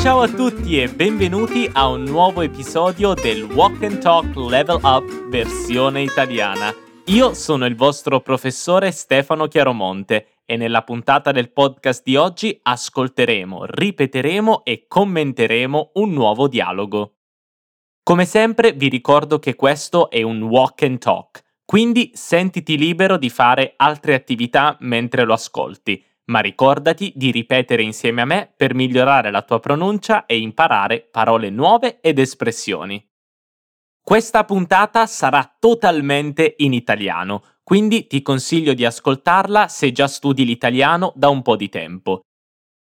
Ciao a tutti e benvenuti a un nuovo episodio del Walk and Talk Level Up versione italiana. Io sono il vostro professore Stefano Chiaromonte e nella puntata del podcast di oggi ascolteremo, ripeteremo e commenteremo un nuovo dialogo. Come sempre vi ricordo che questo è un walk and talk, quindi sentiti libero di fare altre attività mentre lo ascolti, ma ricordati di ripetere insieme a me per migliorare la tua pronuncia e imparare parole nuove ed espressioni. Questa puntata sarà totalmente in italiano, quindi ti consiglio di ascoltarla se già studi l'italiano da un po' di tempo.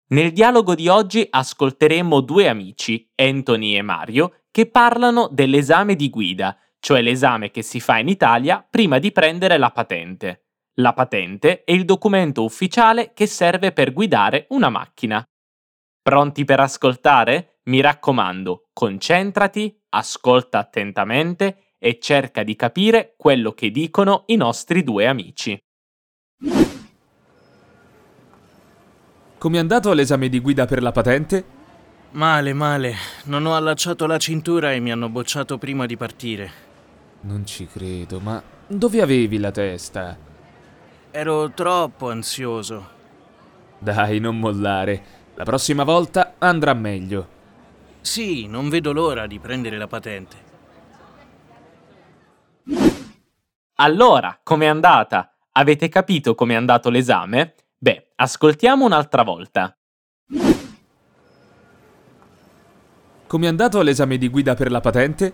Nel dialogo di oggi ascolteremo due amici, Anthony e Mario, che parlano dell'esame di guida, cioè l'esame che si fa in Italia prima di prendere la patente. La patente è il documento ufficiale che serve per guidare una macchina. Pronti per ascoltare? Mi raccomando, concentrati, ascolta attentamente e cerca di capire quello che dicono i nostri due amici. Come è andato l'esame di guida per la patente? Male, male. Non ho allacciato la cintura e mi hanno bocciato prima di partire. Non ci credo, ma dove avevi la testa? Ero troppo ansioso. Dai, non mollare. La prossima volta andrà meglio. Sì, non vedo l'ora di prendere la patente. Allora, com'è andata? Avete capito com'è andato l'esame? Beh, ascoltiamo un'altra volta. Come è andato l'esame di guida per la patente?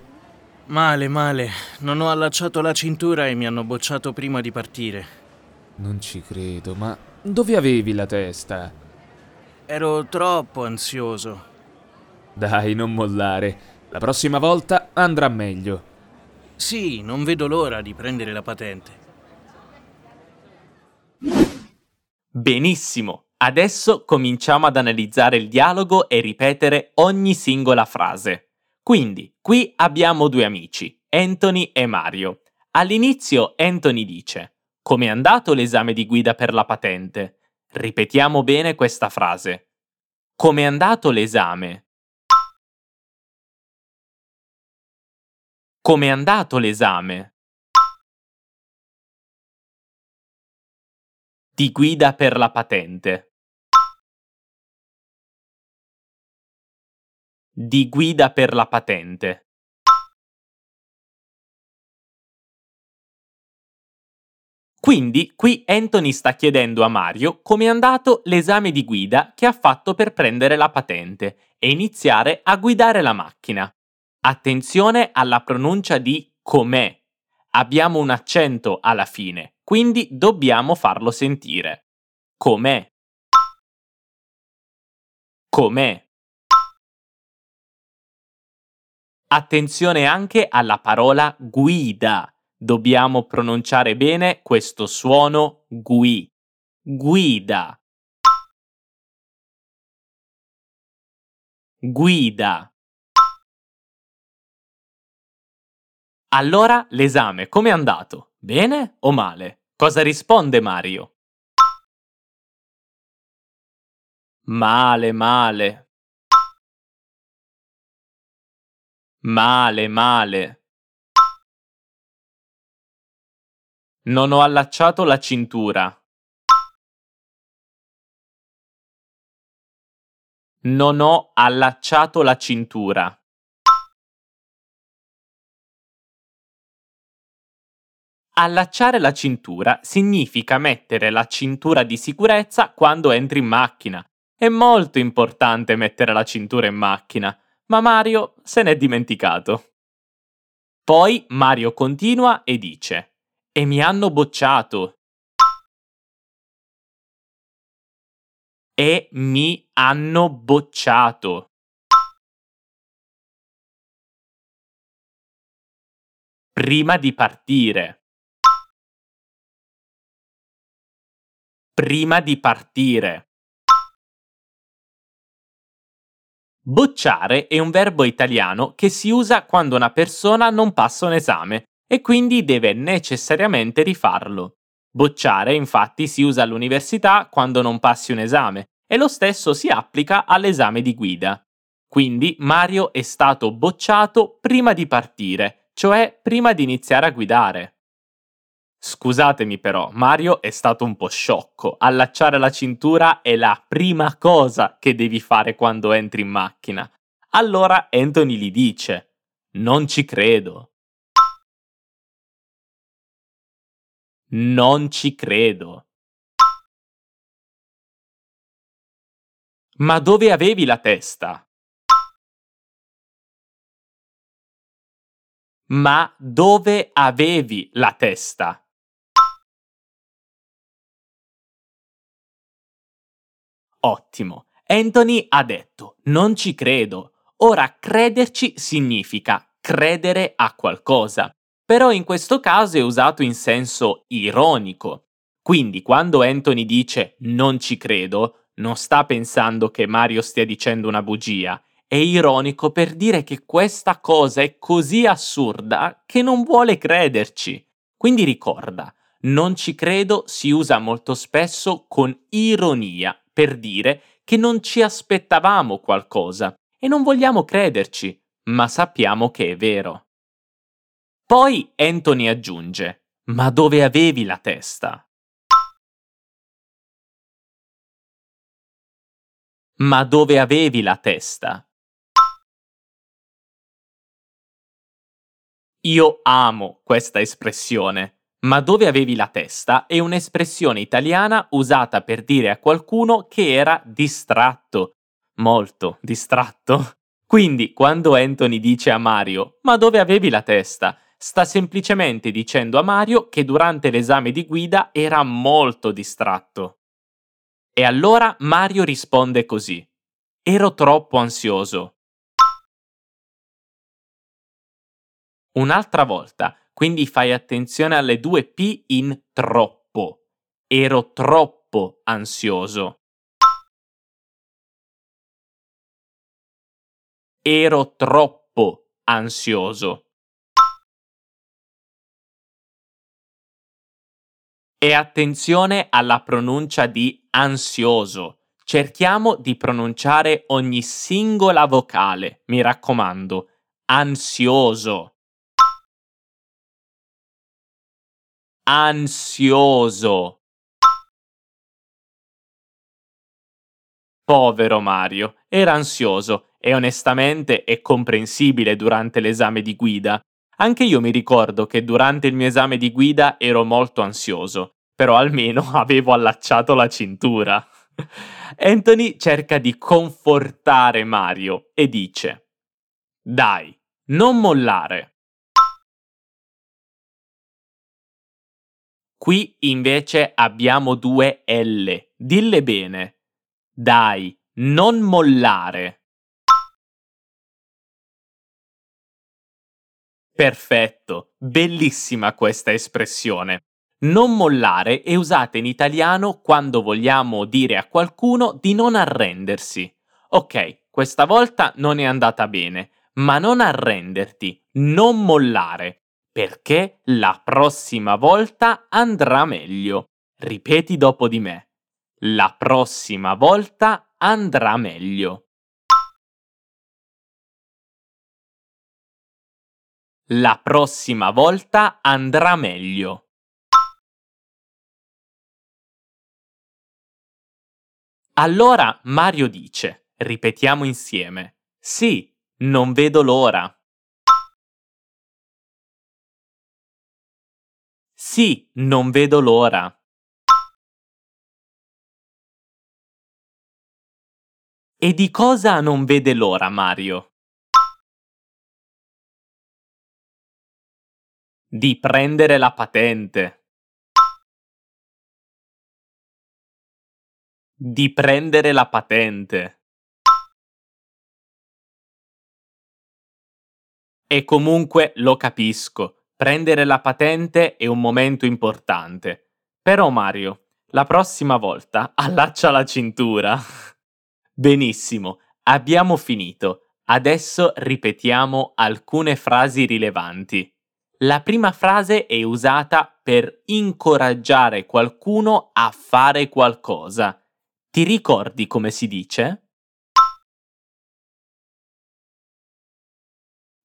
Male, male. Non ho allacciato la cintura e mi hanno bocciato prima di partire. Non ci credo, ma dove avevi la testa? Ero troppo ansioso. Dai, non mollare. La prossima volta andrà meglio. Sì, non vedo l'ora di prendere la patente. Benissimo, Adesso cominciamo ad analizzare il dialogo e ripetere ogni singola frase. Quindi, qui abbiamo due amici, Anthony e Mario. All'inizio Anthony dice: Come è andato l'esame di guida per la patente? Ripetiamo bene questa frase. Come è andato l'esame? Come è andato l'esame? Di guida per la patente. di guida per la patente. Quindi qui Anthony sta chiedendo a Mario come è andato l'esame di guida che ha fatto per prendere la patente e iniziare a guidare la macchina. Attenzione alla pronuncia di com'è. Abbiamo un accento alla fine, quindi dobbiamo farlo sentire. Com'è. Com'è. Attenzione anche alla parola guida. Dobbiamo pronunciare bene questo suono gui. Guida. Guida. Allora l'esame com'è andato? Bene o male? Cosa risponde Mario? Male, male. Male, male. Non ho allacciato la cintura. Non ho allacciato la cintura. Allacciare la cintura significa mettere la cintura di sicurezza quando entri in macchina. È molto importante mettere la cintura in macchina ma Mario se n'è dimenticato. Poi Mario continua e dice: E mi hanno bocciato. E mi hanno bocciato. Prima di partire. Prima di partire. Bocciare è un verbo italiano che si usa quando una persona non passa un esame e quindi deve necessariamente rifarlo. Bocciare infatti si usa all'università quando non passi un esame E lo stesso si applica all'esame di guida. Quindi Mario è stato bocciato prima di partire, cioè prima di iniziare a guidare. Scusatemi però, Mario è stato un po' sciocco. Allacciare la cintura è la prima cosa che devi fare quando entri in macchina. Allora Anthony gli dice: Non ci credo. Non ci credo. Ma dove avevi la testa? Ma dove avevi la testa? Ottimo. Anthony ha detto, non ci credo. Ora crederci significa credere a qualcosa, però in questo caso è usato in senso ironico. Quindi quando Anthony dice non ci credo, non sta pensando che Mario stia dicendo una bugia, è ironico per dire che questa cosa è così assurda che non vuole crederci. Quindi ricorda, non ci credo si usa molto spesso con ironia per dire che non ci aspettavamo qualcosa e non vogliamo crederci, ma sappiamo che è vero. Poi Anthony aggiunge, ma dove avevi la testa? Ma dove avevi la testa? Io amo questa espressione ma dove avevi la testa è un'espressione italiana usata per dire a qualcuno che era distratto, molto distratto. Quindi quando Anthony dice a Mario ma dove avevi la testa, sta semplicemente dicendo a Mario che durante l'esame di guida era molto distratto. E allora Mario risponde così. Ero troppo ansioso. Un'altra volta, quindi fai attenzione alle due P in troppo. Ero troppo ansioso. Ero troppo ansioso. E attenzione alla pronuncia di ansioso. Cerchiamo di pronunciare ogni singola vocale, mi raccomando. Ansioso. ansioso. Povero Mario, era ansioso e onestamente è comprensibile durante l'esame di guida. Anche io mi ricordo che durante il mio esame di guida ero molto ansioso, però almeno avevo allacciato la cintura. Anthony cerca di confortare Mario e dice: Dai, non mollare. Qui invece abbiamo due L. Dille bene. Dai, non mollare. Perfetto, bellissima questa espressione. Non mollare è usata in italiano quando vogliamo dire a qualcuno di non arrendersi. Ok, questa volta non è andata bene, ma non arrenderti, non mollare perché la prossima volta andrà meglio. Ripeti dopo di me. La prossima volta andrà meglio. La prossima volta andrà meglio. Allora Mario dice, ripetiamo insieme, sì, non vedo l'ora. Sì, non vedo l'ora. E di cosa non vede l'ora Mario? Di prendere la patente. Di prendere la patente. E comunque lo capisco Prendere la patente è un momento importante. Però Mario, la prossima volta allaccia la cintura. Benissimo, abbiamo finito. Adesso ripetiamo alcune frasi rilevanti. La prima frase è usata per incoraggiare qualcuno a fare qualcosa. Ti ricordi come si dice?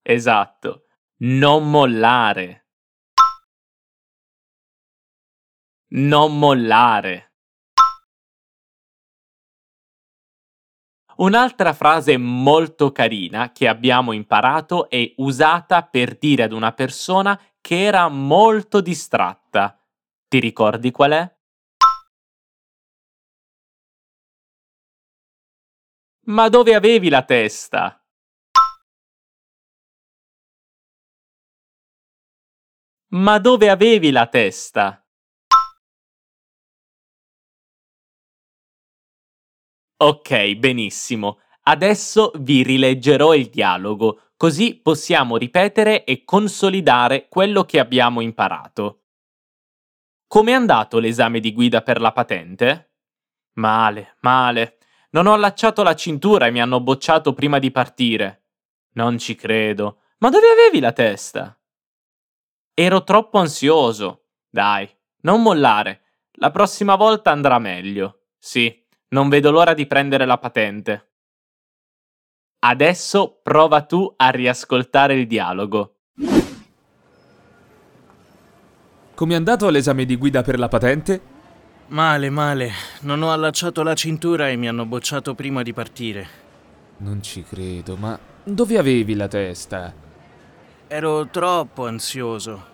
Esatto, non mollare. Non mollare. Un'altra frase molto carina che abbiamo imparato è usata per dire ad una persona che era molto distratta. Ti ricordi qual è? Ma dove avevi la testa? Ma dove avevi la testa? Ok, benissimo. Adesso vi rileggerò il dialogo, così possiamo ripetere e consolidare quello che abbiamo imparato. Com'è andato l'esame di guida per la patente? Male, male. Non ho allacciato la cintura e mi hanno bocciato prima di partire. Non ci credo. Ma dove avevi la testa? Ero troppo ansioso. Dai, non mollare. La prossima volta andrà meglio. Sì, non vedo l'ora di prendere la patente. Adesso prova tu a riascoltare il dialogo. Com'è andato l'esame di guida per la patente? Male, male. Non ho allacciato la cintura e mi hanno bocciato prima di partire. Non ci credo, ma dove avevi la testa? Ero troppo ansioso.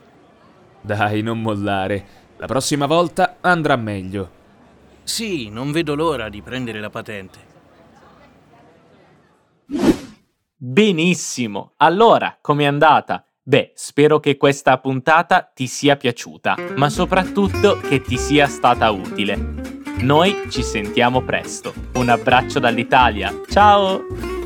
Dai, non mollare. La prossima volta andrà meglio. Sì, non vedo l'ora di prendere la patente. Benissimo. Allora, com'è andata? Beh, spero che questa puntata ti sia piaciuta, ma soprattutto che ti sia stata utile. Noi ci sentiamo presto. Un abbraccio dall'Italia. Ciao!